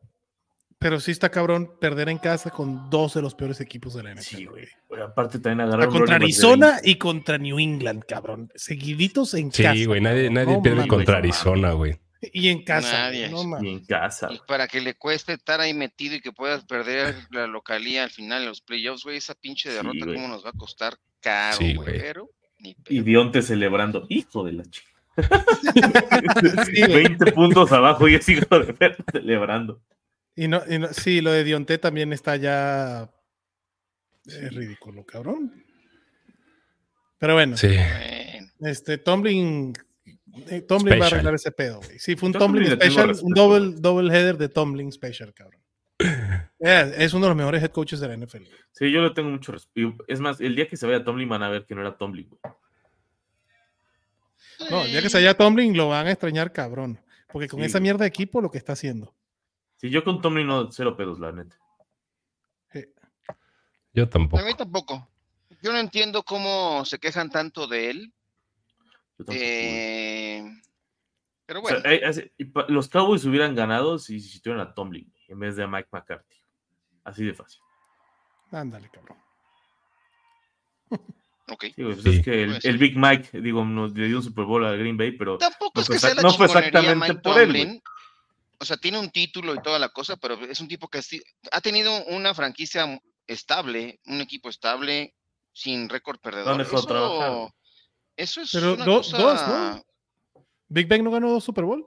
Pero sí está cabrón perder en casa con dos de los peores equipos de la NFL. Sí, güey. Aparte también Ah, agarraron. Contra backs de Arizona 20. y contra New England, cabrón. Seguiditos en casa. Sí, güey. Nadie, nadie No pierde contra. Arizona, güey. Y en casa. Nadie. güey, no Y en casa. Y para que le cueste estar ahí metido y que puedas perder la localía al final en los playoffs, güey, esa pinche derrota. ¿cómo nos va a costar caro, Sí, güey? güey. Pero, ni Y. Dionte celebrando. Hijo de la chica. Sí, güey. 20 puntos abajo y es hijo de perra celebrando. Y no, y no- sí, lo de Dionte también está ya. Es ridículo, cabrón. Pero bueno, Sí. Bueno, este Tomlin. Eh, Tomlin va a Special. arreglar ese pedo, güey. Sí, fue un Yo Tomlin special, respeto, un double, güey. double header de Tomlin special, cabrón. Eh, es uno de los mejores head coaches de la NFL. güey. Sí, yo le tengo mucho respeto. Es más, el día que se vaya Tomlin van a ver que no era Tomlin, güey. No, ya que se haya Tomlin, lo van a extrañar, cabrón. Porque con Sí, esa mierda de equipo, lo que está haciendo. Sí, yo con Tomlin no, cero pedos, la neta. Yo tampoco. a mí tampoco. Yo no entiendo cómo se quejan tanto de él. Yo tampoco, güey. eh, pero O sea, bueno, eh, los Cowboys hubieran ganado si si tuvieran a Tomlin en vez de a Mike McCarthy. Así de fácil. Ándale, cabrón. ok. Sí, güey, pues Sí. es que el, el Big Mike, digo, nos le dio un Super Bowl a Green Bay, pero Tampoco no es fue que sea la no fue exactamente Mike por él. Tomlin. O sea, tiene un título y toda la cosa, pero es un tipo que ha tenido una franquicia estable, un equipo estable, sin récord perdedor. ¿Dónde fue a trabajar, güey? Eso, eso es Pero una do- cosa... dos, ¿no? Big Ben no ganó dos Super Bowl.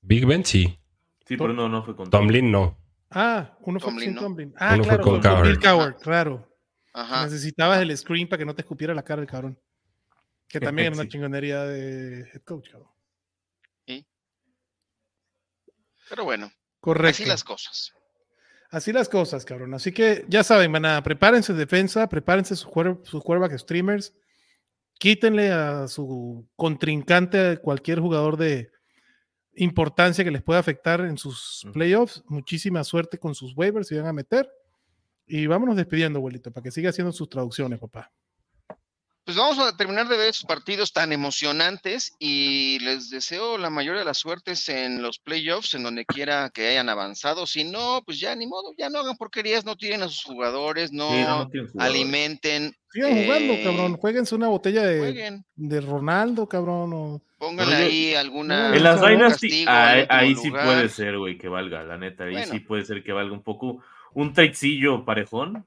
Big Ben sí. sí, pero no, no fue con Tomlin no. Ah, uno fue Tomlin, sin ¿no? Tomlin. Ah, Uno fue claro, con fue con Bill Cowher. Cowher, claro. Ajá. Necesitabas el screen para que no te escupiera la cara el cabrón. Que también era una Sí. chingonería de head coach, cabrón. Pero bueno, Correcto. así las cosas. Así las cosas, cabrón. Así que ya saben, manada, prepárense en defensa, prepárense sus, sus quarterback streamers, quítenle a su contrincante a cualquier jugador de importancia que les pueda afectar en sus playoffs. Muchísima suerte con sus waivers si van a meter. Y vámonos despidiendo, abuelito, para que siga haciendo sus traducciones, papá. Pues vamos a terminar de ver esos partidos tan emocionantes y les deseo la mayor de las suertes en los playoffs, en donde quiera que hayan avanzado. Si no, pues ya ni modo, ya no hagan porquerías, no tiren a sus jugadores, no, Sí, no, no tienen jugadores. alimenten, Sigan jugando, Eh, cabrón. Jueguense una botella de, de Ronaldo, cabrón. o- pongan Pero yo- ahí alguna. En las Dynasty, ahí, sí puede ser, güey, que valga, la neta. Ahí Bueno. sí puede ser que valga un poco. Un traicillo parejón.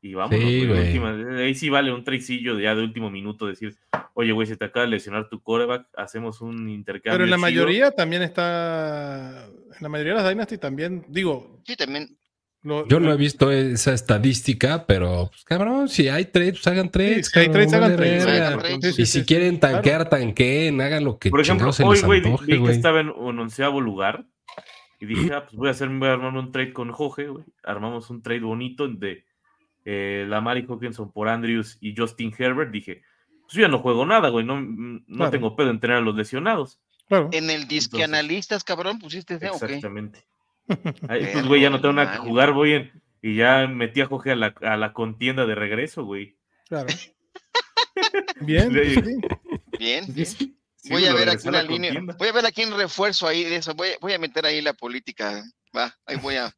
Y Sí, última- Ahí sí vale un tricillo ya de último minuto decir, oye, güey, se te acaba de lesionar tu coreback, hacemos un intercambio. Pero en la chido". mayoría también está. En la mayoría de las Dynasty también, digo. Sí, también. lo- Yo no he visto esa estadística, pero pues, cabrón, si hay trades, pues hagan trades. si hay cabrón, trades, hagan trades, verga. hagan trades. Sí, sí, Y sí, si quieren claro. tanquear, tanqueen, hagan lo que Por ejemplo, se hoy, güey, vi- que estaba en un onceavo lugar y dije, ah, pues voy a hacer, voy a armar un trade con Jorge, güey. Armamos un trade bonito de eh, Lamar y Hawkinson por Andrews y Justin Herbert. Dije, pues yo ya no juego nada, güey, no, no Claro. tengo pedo en tener a los lesionados. Claro. En el disque Entonces- analistas, cabrón, pusiste ese o qué? Exactamente. Ay, pues, güey, ya no tengo nada que jugar, voy en- y ya metí a Jorge a la, a la contienda de regreso, güey. Claro. Bien. Bien. Sí, bien. sí, Voy a ver aquí una línea. contienda. Voy a ver aquí un refuerzo ahí de eso. Voy, voy a meter ahí la política. Va, ahí voy a.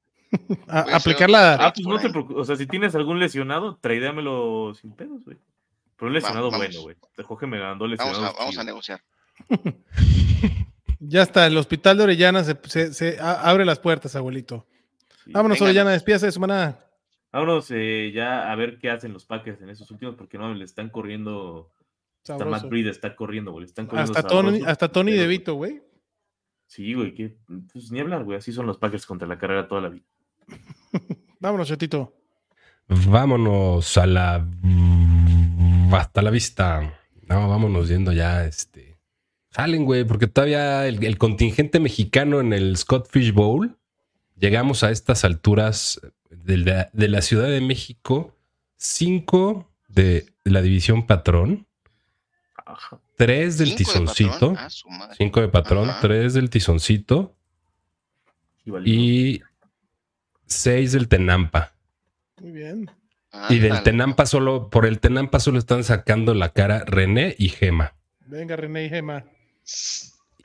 A- aplicar la. Ah, pues no te preocupes. O sea, si tienes algún lesionado, traidéamelo sin pedos, güey. Pero un lesionado vamos. bueno, güey. Te Jorge me mandó Vamos lesionado. a, vamos a negociar. Ya está, el hospital de Orellana se, se- se a- abre las puertas, abuelito. Vámonos, Venga. Orellana, despídase de su manada. Vámonos eh, ya a ver qué hacen los Packers en esos últimos, porque no le están corriendo. Hasta Matt. Breed está corriendo, güey. le Están corriendo Hasta Tony, hasta Tony DeVito, güey. Sí, güey, que pues ni hablar, güey. Así son los Packers contra la carrera toda la vida. Vámonos, Chetito. Vámonos a la. Hasta la vista. No, vámonos yendo ya. Este. Jalen, güey, porque todavía el, el contingente mexicano en el Scott Fish Bowl. Llegamos a estas alturas de la, de la Ciudad de México. Cinco de la división patrón. Ajá. Tres del tizoncito. Ah. Cinco de patrón. Ajá. Tres del tizoncito. Y seis del Tenampa. Muy bien. Y del. Tenampa solo, por el Tenampa solo están sacando la cara René y Gema. Venga, René y Gema.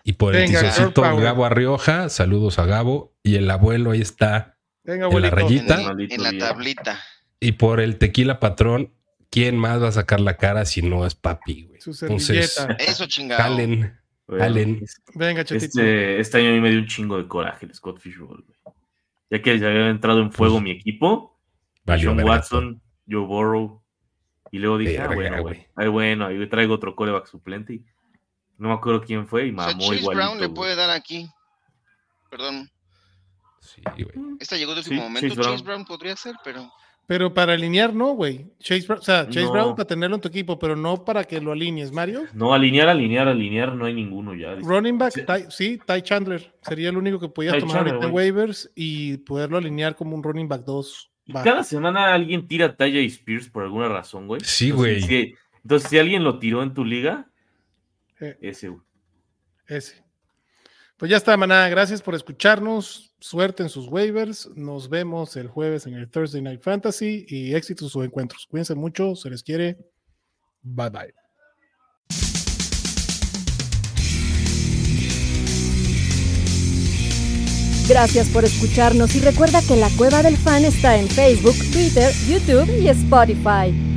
Y por Venga, el power. Gabo Arrioja, saludos a Gabo. Y el abuelo ahí está. Venga, En la abuelito. rayita. En, el- Maldito en la tablita. Y por el tequila patrón, ¿quién más va a sacar la cara si no es papi, güey? Su Entonces. Eso chingado. Jalen, Bueno, Allen. es- Venga, Chetito. Este, este año a mí me dio un chingo de coraje el Scott Fish Bowl, güey. Ya que ya había entrado en fuego mi equipo, valió verga Watson, Joe Burrow, y luego dije, ah, bueno, güey. Ay, bueno, ahí traigo otro coreback suplente y no me acuerdo quién fue y O sea, mamó Chase igualito. Brown le puede dar aquí. Perdón. Sí, güey. Esta llegó de Sí, último momento. Chase. Brown. podría ser, pero. Pero para alinear, no, güey. Chase Brown, o sea, Chase No. Brown para tenerlo en tu equipo, pero no para que lo alinees, Mario. No, alinear, alinear, alinear, no hay ninguno ya. Running back, Sí. Ty- sí, Ty Chandler. Sería el único que podías Ty tomar Chandler, ahorita en waivers y poderlo alinear como un running back 2. Y Cada semana alguien tira a Taya Spears por alguna razón, güey. Sí, Entonces, güey. si- entonces, si alguien lo tiró en tu liga, Eh. ese, güey. Ese. Pues ya está, manada. Gracias por escucharnos. Suerte en sus waivers. Nos vemos el jueves en el Thursday Night Fantasy y éxitos en sus encuentros. Cuídense mucho. Se les quiere. Bye bye. Gracias por escucharnos y recuerda que la Cueva del Fan está en Facebook, Twitter, YouTube y Spotify.